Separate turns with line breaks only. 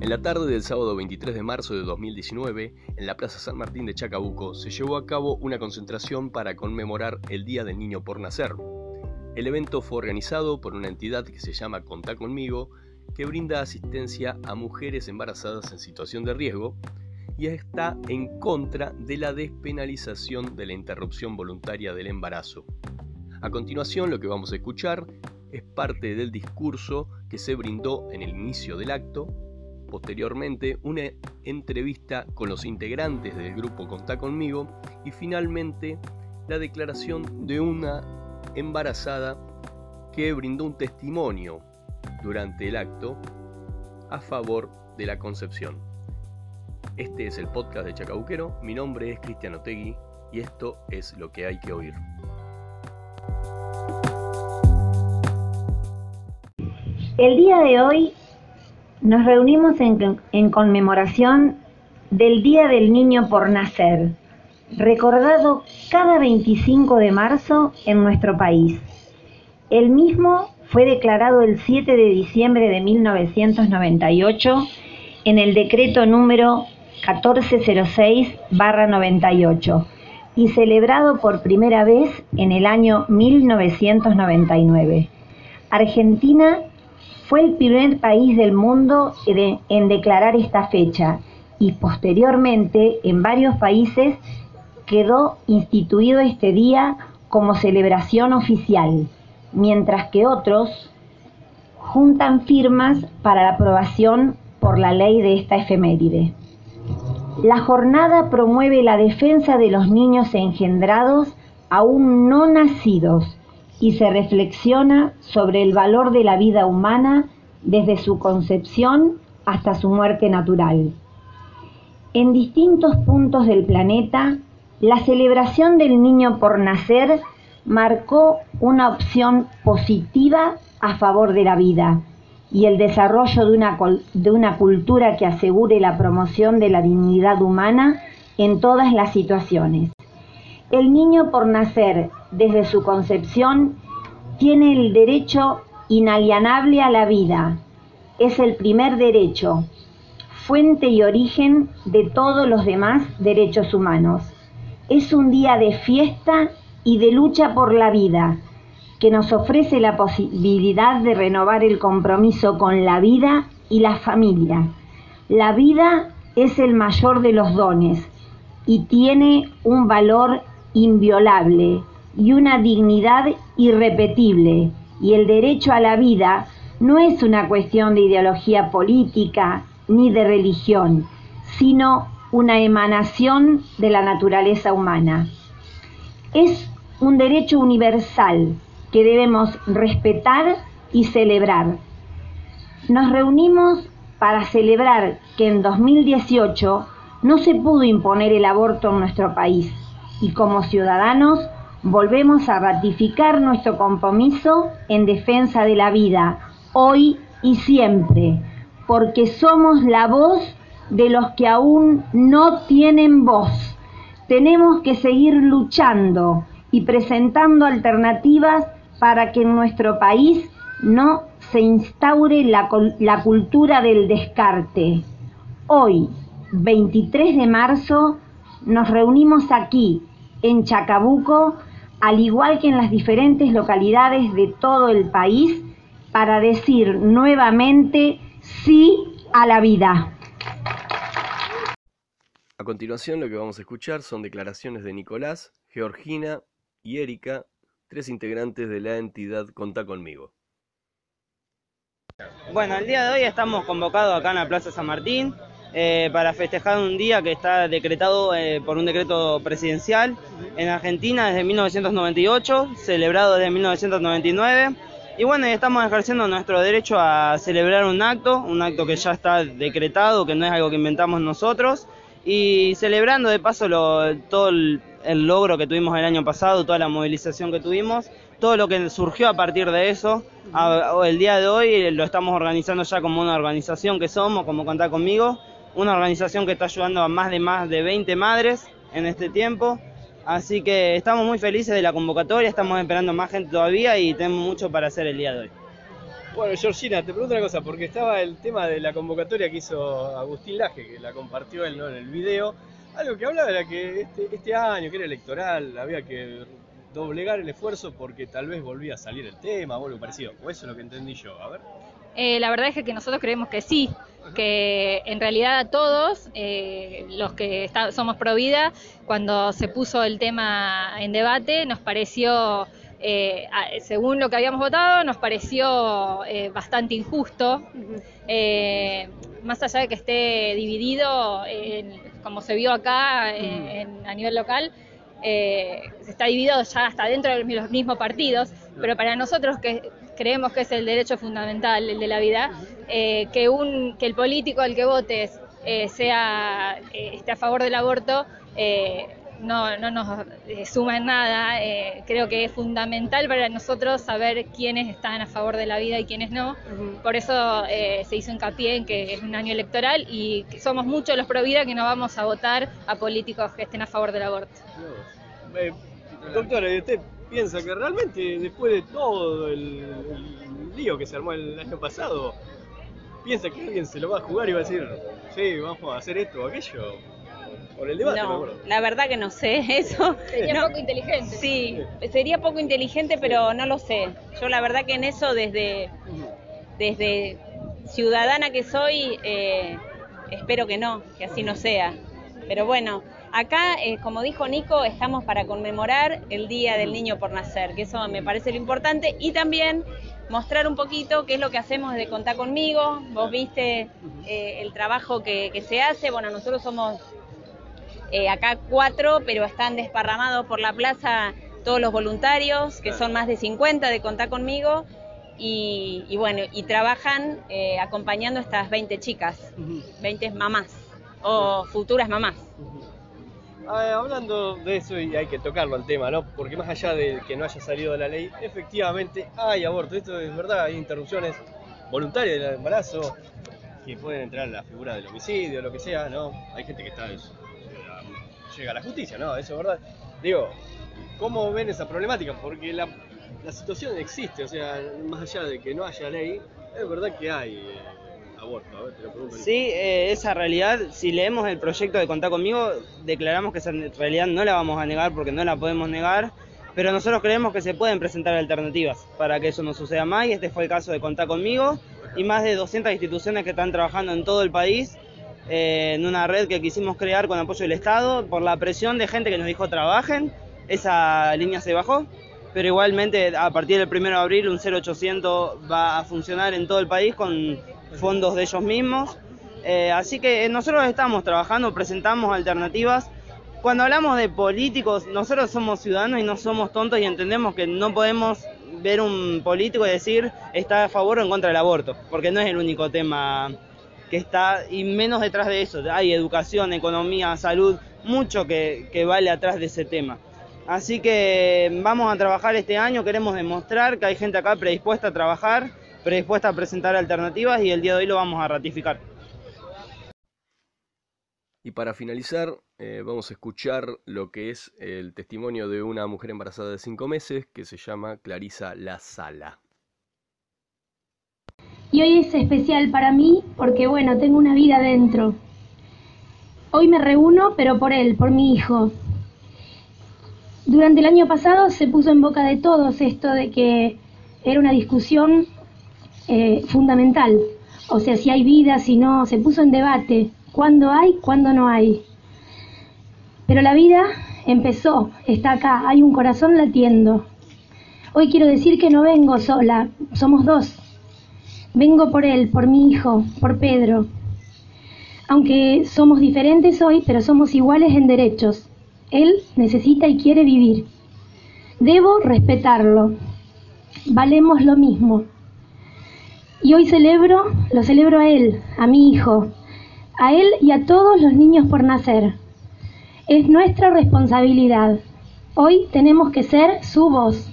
En la tarde del sábado 23 de marzo de 2019, en la Plaza San Martín de Chacabuco, se llevó a cabo una concentración para conmemorar el Día del Niño por Nacer. El evento fue organizado por una entidad que se llama Contá conmigo, que brinda asistencia a mujeres embarazadas en situación de riesgo y está en contra de la despenalización de la interrupción voluntaria del embarazo. A continuación, lo que vamos a escuchar es parte del discurso que se brindó en el inicio del acto, posteriormente una entrevista con los integrantes del grupo Contá conmigo y finalmente la declaración de una embarazada que brindó un testimonio durante el acto a favor de la concepción. Este es el podcast de Chacabuquero, mi nombre es Cristiano Otegui y esto es lo que hay que oír.
El día de hoy nos reunimos en, conmemoración del Día del Niño por Nacer, recordado cada 25 de marzo en nuestro país. El mismo fue declarado el 7 de diciembre de 1998 en el decreto número 1406-98 y celebrado por primera vez en el año 1999. Argentina fue el primer país del mundo en declarar esta fecha y posteriormente en varios países quedó instituido este día como celebración oficial mientras que otros juntan firmas para la aprobación por la ley de esta efeméride. La jornada promueve la defensa de los niños engendrados aún no nacidos y se reflexiona sobre el valor de la vida humana desde su concepción hasta su muerte natural. En distintos puntos del planeta, la celebración del niño por nacer marcó una opción positiva a favor de la vida y el desarrollo de una, de una cultura que asegure la promoción de la dignidad humana en todas las situaciones. El niño por nacer desde su concepción tiene el derecho inalienable a la vida. Es el primer derecho, fuente y origen de todos los demás derechos humanos. Es un día de fiesta y de lucha por la vida, que nos ofrece la posibilidad de renovar el compromiso con la vida y la familia. La vida es el mayor de los dones y tiene un valor inviolable y una dignidad irrepetible. Y el derecho a la vida no es una cuestión de ideología política ni de religión, sino una emanación de la naturaleza humana. Es un derecho universal que debemos respetar y celebrar. Nos reunimos para celebrar que en 2018 no se pudo imponer el aborto en nuestro país y como ciudadanos volvemos a ratificar nuestro compromiso en defensa de la vida, hoy y siempre, porque somos la voz de los que aún no tienen voz. Tenemos que seguir luchando y presentando alternativas para que en nuestro país no se instaure la, la cultura del descarte. Hoy, 23 de marzo, nos reunimos aquí, en Chacabuco, al igual que en las diferentes localidades de todo el país, para decir nuevamente sí a la vida.
A continuación lo que vamos a escuchar son declaraciones de Nicolás, Georgina y Erika, tres integrantes de la entidad Contá conmigo.
Bueno, el día de hoy estamos convocados acá en la Plaza San Martín eh, para festejar un día que está decretado eh, por un decreto presidencial en Argentina desde 1998, celebrado desde 1999. Y bueno, estamos ejerciendo nuestro derecho a celebrar un acto, un acto que ya está decretado, que no es algo que inventamos nosotros, y celebrando de paso todo el, logro que tuvimos el año pasado, toda la movilización que tuvimos, todo lo que surgió a partir de eso. el día de hoy lo estamos organizando ya como una organización que somos, como contar conmigo, una organización que está ayudando a más de más de 20 madres en este tiempo. Así que estamos muy felices de la convocatoria, estamos esperando más gente todavía y tenemos mucho para hacer el día de hoy.
Bueno, Georgina, te pregunto una cosa, porque estaba el tema de la convocatoria que hizo Agustín Laje, que la compartió él en el video. Algo que hablaba era que este, este año, que era electoral, había que doblegar el esfuerzo porque tal vez volvía a salir el tema o algo parecido. O eso es lo que entendí yo. A ver.
Eh, la verdad es que nosotros creemos que sí, que en realidad a todos, eh, los que somos pro vida, cuando se puso el tema en debate, nos pareció eh, según lo que habíamos votado, nos pareció eh, bastante injusto, eh, más allá de que esté dividido, como se vio acá a nivel local, está dividido ya hasta dentro de los mismos partidos, pero para nosotros que creemos que es el derecho fundamental, el de la vida, que, un, que el político al que votes sea, esté a favor del aborto, no, no nos eh, suma en nada. Eh, creo que es fundamental para nosotros saber quiénes están a favor de la vida y quiénes no. Por eso eh, se hizo hincapié en que es un año electoral y somos muchos los pro vida que no vamos a votar a políticos que estén a favor del aborto.
Doctora, ¿usted piensa que realmente después de todo el, lío que se armó el año pasado, piensa que alguien se lo va a jugar y va a decir, sí, vamos a hacer esto o aquello?
no, la verdad que no sé eso.
Sería poco inteligente.
Sí, sería poco inteligente, pero no lo sé. Yo la verdad que en eso desde, desde ciudadana que soy, eh, espero que no, que así no sea. Pero bueno, acá, eh, como dijo Nico, estamos para conmemorar el Día del Niño por Nacer, que eso me parece lo importante, y también mostrar un poquito qué es lo que hacemos de Contar conmigo. Vos viste eh, el trabajo que, que, se hace. Bueno, nosotros somos eh, acá cuatro, pero están desparramados por la plaza todos los voluntarios, que son más de 50 de Contar conmigo, y, bueno, y trabajan eh, acompañando a estas 20 chicas, 20 mamás o futuras mamás.
Ah, hablando de eso, y hay que tocarlo al tema, ¿no? Porque más allá de que no haya salido la ley, efectivamente hay aborto. Esto es verdad, hay interrupciones voluntarias del embarazo que pueden entrar en la figura del homicidio, lo que sea, ¿no? Hay gente que está llega a la justicia, ¿no? Eso es verdad. Digo, ¿cómo ven esa problemática? Porque la, situación existe, o sea, más allá de que no haya ley, es verdad que hay eh,
Sí, eh, esa realidad, si leemos el proyecto de Contar conmigo, declaramos que esa realidad no la vamos a negar porque no la podemos negar. Pero nosotros creemos que se pueden presentar alternativas para que eso no suceda más y este fue el caso de Contar conmigo y más de 200 instituciones que están trabajando en todo el país eh, en una red que quisimos crear con apoyo del Estado, por la presión de gente que nos dijo trabajen, esa línea se bajó, pero igualmente a partir del 1 de abril un 0800 va a funcionar en todo el país con fondos de ellos mismos. Eh, así que nosotros estamos trabajando, presentamos alternativas. Cuando hablamos de políticos, nosotros somos ciudadanos y no somos tontos y entendemos que no podemos ver un político y decir está a favor o en contra del aborto, porque no es el único tema que está, y menos detrás de eso, hay educación, economía, salud, mucho que, vale atrás de ese tema. Así que vamos a trabajar este año, queremos demostrar que hay gente acá predispuesta a trabajar, predispuesta a presentar alternativas y el día de hoy lo vamos a ratificar.
Y para finalizar, eh, vamos a escuchar lo que es el testimonio de una mujer embarazada de cinco meses que se llama Clarisa La Sala.
Y hoy es especial para mí porque, bueno, tengo una vida dentro. Hoy me reúno, pero por él, por mi hijo. Durante el año pasado se puso en boca de todos esto de que era una discusión eh, fundamental. O sea, si hay vida, si no, se puso en debate. ¿Cuándo hay? ¿Cuándo no hay? Pero la vida empezó, está acá, hay un corazón latiendo. Hoy quiero decir que no vengo sola, somos dos. Vengo por él, por mi hijo, por Pedro. Aunque somos diferentes hoy, pero somos iguales en derechos. Él necesita y quiere vivir. Debo respetarlo. Valemos lo mismo. Y hoy celebro, lo celebro a él, a mi hijo, a él y a todos los niños por nacer. Es nuestra responsabilidad. Hoy tenemos que ser su voz.